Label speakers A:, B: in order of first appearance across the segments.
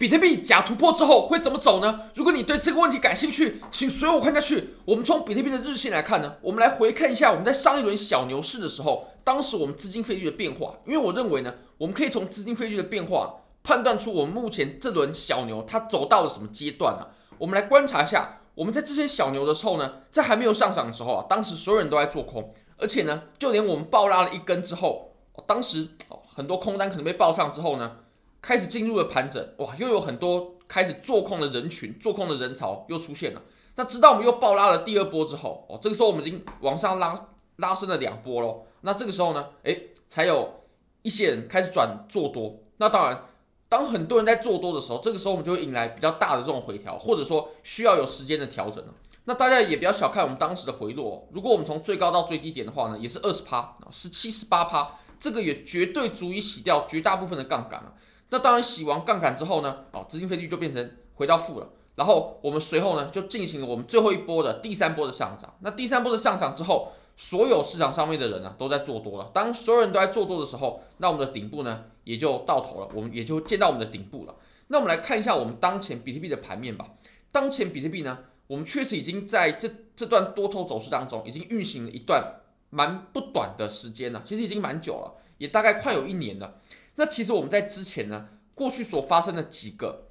A: 比特币假突破之后会怎么走呢？如果你对这个问题感兴趣，请随我看下去。我们从比特币的日线来看呢，我们来回看一下我们在上一轮小牛市的时候，当时我们资金费率的变化。因为我认为呢，我们可以从资金费率的变化判断出我们目前这轮小牛它走到了什么阶段呢？我们来观察一下，我们在这些小牛的时候呢，在还没有上涨的时候啊，当时所有人都在做空，而且呢，就连我们爆拉了一根之后，当时很多空单可能被爆上之后呢。开始进入了盘整，哇，又有很多开始做空的人群，做空的人潮又出现了。那直到我们又爆拉了第二波之后，哦，这个时候我们已经往上拉拉升了两波喽。那这个时候呢，诶，才有一些人开始转做多。那当然，当很多人在做多的时候，这个时候我们就会迎来比较大的这种回调，或者说需要有时间的调整了。那大家也不要小看我们当时的回落，如果我们从最高到最低点的话呢，也是二十趴，是七十八趴，这个也绝对足以洗掉绝大部分的杠杆了。那当然，洗完杠杆之后呢，哦，资金费率就变成回到负了。然后我们随后呢，就进行了我们最后一波的第三波的上涨。那第三波的上涨之后，所有市场上面的人呢，都在做多了。当所有人都在做多的时候，那我们的顶部呢，也就到头了，我们也就见到我们的顶部了。那我们来看一下我们当前比特币的盘面吧。当前比特币呢，我们确实已经在这这段多头走势当中，已经运行了一段蛮不短的时间了，其实已经蛮久了，也大概快有一年了。那其实我们在之前呢，过去所发生的几个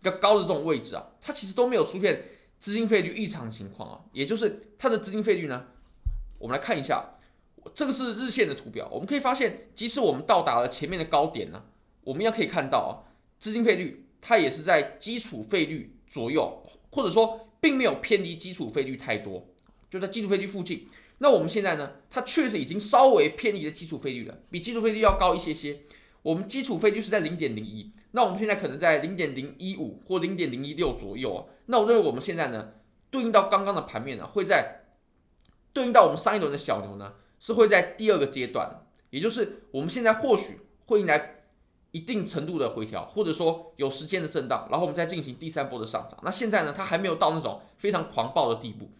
A: 比较高的这种位置啊，它其实都没有出现资金费率异常情况啊，也就是它的资金费率呢，我们来看一下，这个是日线的图表，我们可以发现，即使我们到达了前面的高点呢，我们也可以看到啊，资金费率它也是在基础费率左右，或者说并没有偏离基础费率太多，就在基础费率附近。那我们现在呢，它确实已经稍微偏离了基础费率了，比基础费率要高一些些。我们基础费率是在零点零一，那我们现在可能在零点零一五或零点零一六左右啊。那我认为我们现在呢，对应到刚刚的盘面呢，会在对应到我们上一轮的小牛呢，是会在第二个阶段，也就是我们现在或许会迎来一定程度的回调，或者说有时间的震荡，然后我们再进行第三波的上涨。那现在呢，它还没有到那种非常狂暴的地步。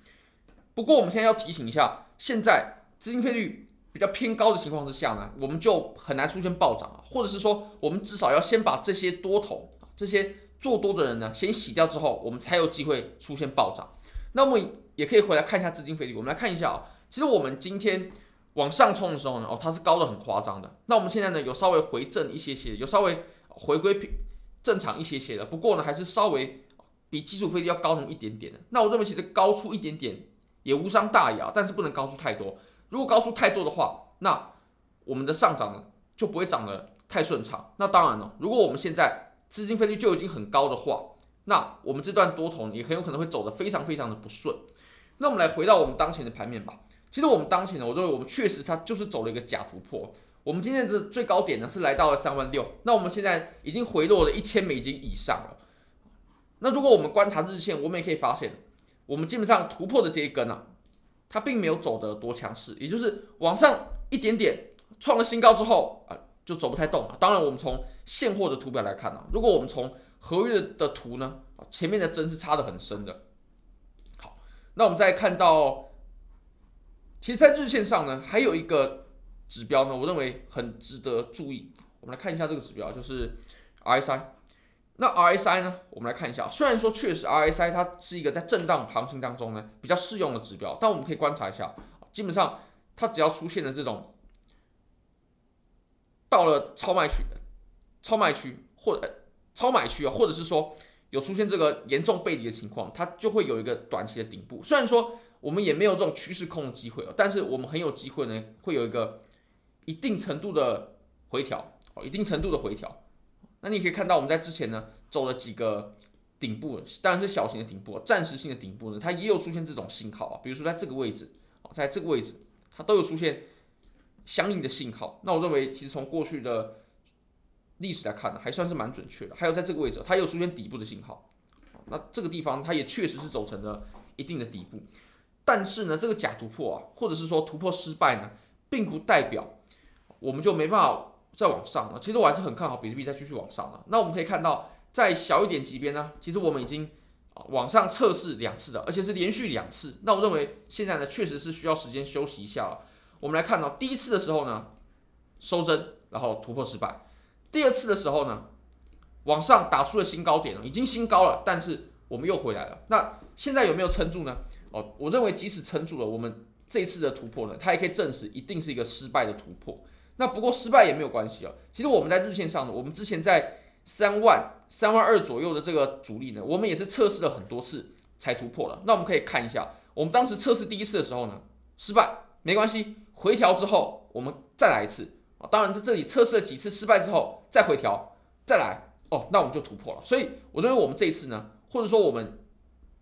A: 不过我们现在要提醒一下。现在资金费率比较偏高的情况之下呢，我们就很难出现暴涨啊，或者是说，我们至少要先把这些多头、这些做多的人呢，先洗掉之后，我们才有机会出现暴涨。那我们也可以回来看一下资金费率，我们来看一下啊，其实我们今天往上冲的时候呢，哦，它是高的很夸张的。那我们现在呢，有稍微回正一些些，有稍微回归平正常一些些的，不过呢，还是稍微比基础费率要高那么一点点的。那我认为其实高出一点点。也无伤大雅，但是不能高出太多。如果高出太多的话，那我们的上涨呢就不会涨得太顺畅。那当然了，如果我们现在资金费率就已经很高的话，那我们这段多头也很有可能会走得非常非常的不顺。那我们来回到我们当前的盘面吧。其实我们当前呢，我认为我们确实它就是走了一个假突破。我们今天的最高点呢是来到了三万六，那我们现在已经回落了一千美金以上了。那如果我们观察日线，我们也可以发现。我们基本上突破的这一根啊，它并没有走得多强势，也就是往上一点点创了新高之后啊，就走不太动了。当然，我们从现货的图表来看呢，如果我们从合约的图呢，前面的针是插的很深的。好，那我们再看到，其实，在日线上呢，还有一个指标呢，我认为很值得注意。我们来看一下这个指标，就是 RSI。那 RSI 呢？我们来看一下，虽然说确实 RSI 它是一个在震荡行情当中呢比较适用的指标，但我们可以观察一下，基本上它只要出现了这种到了超卖区、超卖区或者超买区啊，或者是说有出现这个严重背离的情况，它就会有一个短期的顶部。虽然说我们也没有这种趋势空的机会啊，但是我们很有机会呢，会有一个一定程度的回调，哦，一定程度的回调。那你可以看到，我们在之前呢走了几个顶部，当然是小型的顶部，暂时性的顶部呢，它也有出现这种信号啊，比如说在这个位置，在这个位置，它都有出现相应的信号。那我认为，其实从过去的历史来看呢，还算是蛮准确的。还有在这个位置，它又出现底部的信号。那这个地方它也确实是走成了一定的底部，但是呢，这个假突破啊，或者是说突破失败呢，并不代表我们就没办法。再往上了，其实我还是很看好比特币再继续往上了。那我们可以看到，在小一点级别呢，其实我们已经啊往上测试两次了，而且是连续两次。那我认为现在呢，确实是需要时间休息一下了。我们来看到第一次的时候呢，收针，然后突破失败；第二次的时候呢，往上打出了新高点了，已经新高了，但是我们又回来了。那现在有没有撑住呢？哦，我认为即使撑住了，我们这次的突破呢，它也可以证实一定是一个失败的突破。那不过失败也没有关系啊。其实我们在日线上呢，我们之前在三万、三万二左右的这个阻力呢，我们也是测试了很多次才突破了。那我们可以看一下，我们当时测试第一次的时候呢，失败没关系，回调之后我们再来一次啊。当然在这里测试了几次失败之后再回调再来哦，那我们就突破了。所以我认为我们这一次呢，或者说我们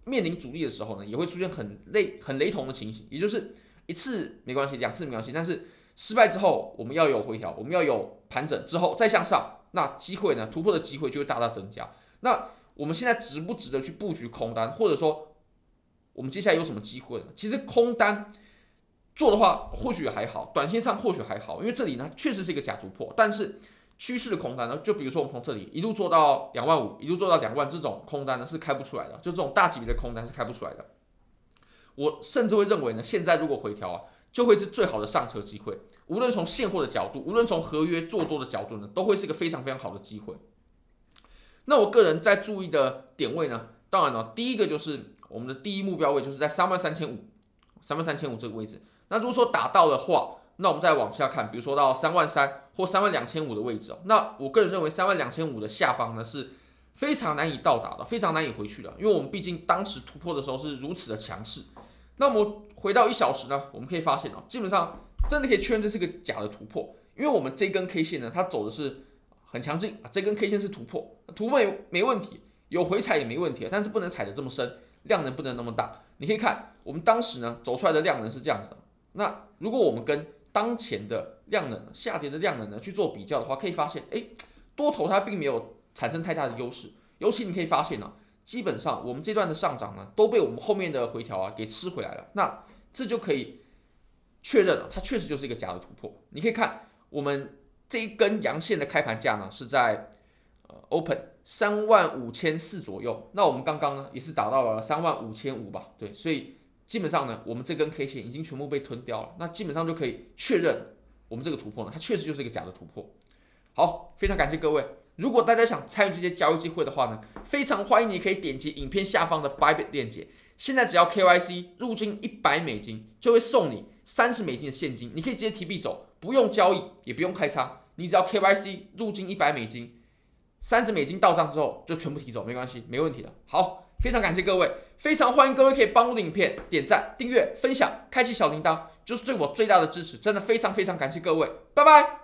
A: 面临阻力的时候呢，也会出现很类很雷同的情形，也就是一次没关系，两次没关系，但是。失败之后，我们要有回调，我们要有盘整之后再向上，那机会呢，突破的机会就会大大增加。那我们现在值不值得去布局空单，或者说我们接下来有什么机会呢？其实空单做的话或许还好，短线上或许还好，因为这里呢确实是一个假突破。但是趋势的空单呢，就比如说我们从这里一路做到两万五，一路做到两万，这种空单呢是开不出来的，就这种大级别的空单是开不出来的。我甚至会认为呢，现在如果回调啊。就会是最好的上车机会，无论从现货的角度，无论从合约做多的角度呢，都会是一个非常非常好的机会。那我个人在注意的点位呢，当然了，第一个就是我们的第一目标位，就是在三万三千五，三万三千五这个位置。那如果说打到的话，那我们再往下看，比如说到三万三或三万两千五的位置哦。那我个人认为三万两千五的下方呢是非常难以到达的，非常难以回去的，因为我们毕竟当时突破的时候是如此的强势。那么回到一小时呢，我们可以发现哦，基本上真的可以确认这是个假的突破，因为我们这根 K 线呢，它走的是很强劲啊，这根 K 线是突破，突破也没问题，有回踩也没问题，但是不能踩得这么深，量能不能那么大。你可以看我们当时呢走出来的量能是这样子，那如果我们跟当前的量能下跌的量能呢去做比较的话，可以发现，哎，多头它并没有产生太大的优势，尤其你可以发现呢。基本上，我们这段的上涨呢，都被我们后面的回调啊给吃回来了。那这就可以确认了，它确实就是一个假的突破。你可以看我们这一根阳线的开盘价呢，是在呃 open 三万五千四左右。那我们刚刚呢也是达到了三万五千五吧？对，所以基本上呢，我们这根 K 线已经全部被吞掉了。那基本上就可以确认我们这个突破呢，它确实就是一个假的突破。好，非常感谢各位。如果大家想参与这些交易机会的话呢，非常欢迎你可以点击影片下方的 Bybit 链接。现在只要 KYC 入金一百美金，就会送你三十美金的现金，你可以直接提币走，不用交易，也不用开仓，你只要 KYC 入金一百美金，三十美金到账之后就全部提走，没关系，没问题的。好，非常感谢各位，非常欢迎各位可以帮我的影片点赞、订阅、分享、开启小铃铛，就是对我最大的支持，真的非常非常感谢各位，拜拜。